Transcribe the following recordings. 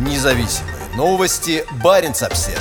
Независимые новости. Барин обсерва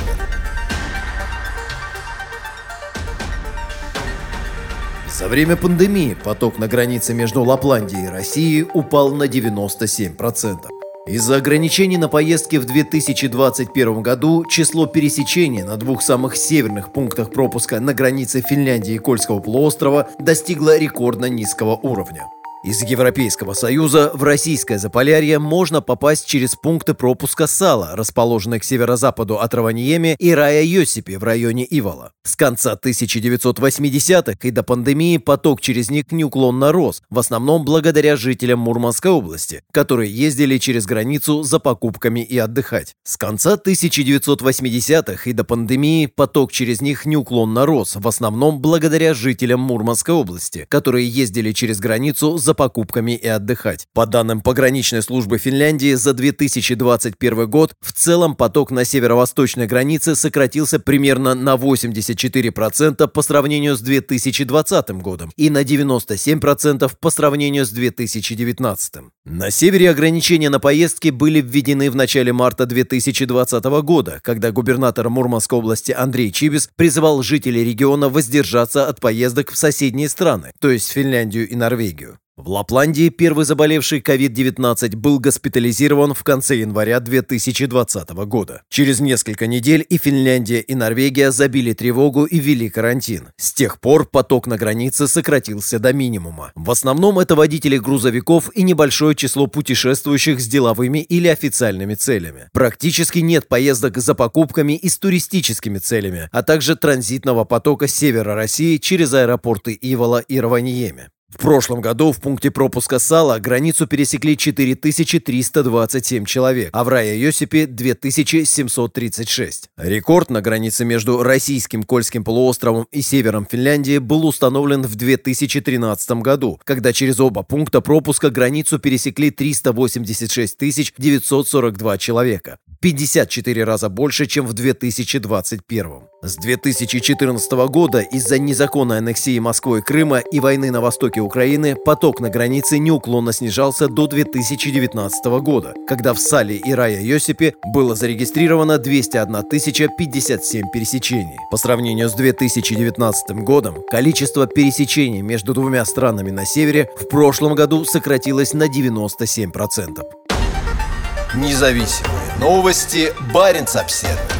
За время пандемии поток на границе между Лапландией и Россией упал на 97%. Из-за ограничений на поездки в 2021 году число пересечений на двух самых северных пунктах пропуска на границе Финляндии и Кольского полуострова достигло рекордно низкого уровня. Из Европейского Союза в Российское Заполярье можно попасть через пункты пропуска Сала, расположенные к северо-западу от Раваньеми и Рая Йосипи в районе Ивола. С конца 1980-х и до пандемии поток через них неуклонно рос, в основном благодаря жителям Мурманской области, которые ездили через границу за покупками и отдыхать. С конца 1980-х и до пандемии поток через них неуклонно рос, в основном благодаря жителям Мурманской области, которые ездили через границу за за покупками и отдыхать. По данным пограничной службы Финляндии, за 2021 год в целом поток на северо-восточной границе сократился примерно на 84% по сравнению с 2020 годом и на 97% по сравнению с 2019. На севере ограничения на поездки были введены в начале марта 2020 года, когда губернатор Мурманской области Андрей Чибис призывал жителей региона воздержаться от поездок в соседние страны, то есть Финляндию и Норвегию. В Лапландии первый заболевший COVID-19 был госпитализирован в конце января 2020 года. Через несколько недель и Финляндия, и Норвегия забили тревогу и ввели карантин. С тех пор поток на границе сократился до минимума. В основном это водители грузовиков и небольшое число путешествующих с деловыми или официальными целями. Практически нет поездок за покупками и с туристическими целями, а также транзитного потока севера России через аэропорты Ивола и Раваньеми. В прошлом году в пункте пропуска Сала границу пересекли 4327 человек, а в Рая-Йосипе 2736. Рекорд на границе между российским Кольским полуостровом и севером Финляндии был установлен в 2013 году, когда через оба пункта пропуска границу пересекли 386 942 человека. 54 раза больше, чем в 2021. С 2014 года из-за незаконной аннексии Москвы и Крыма и войны на востоке Украины поток на границе неуклонно снижался до 2019 года, когда в Сале и Рая Йосипе было зарегистрировано 201 057 пересечений. По сравнению с 2019 годом, количество пересечений между двумя странами на севере в прошлом году сократилось на 97%. Независимые новости. Барин обседный.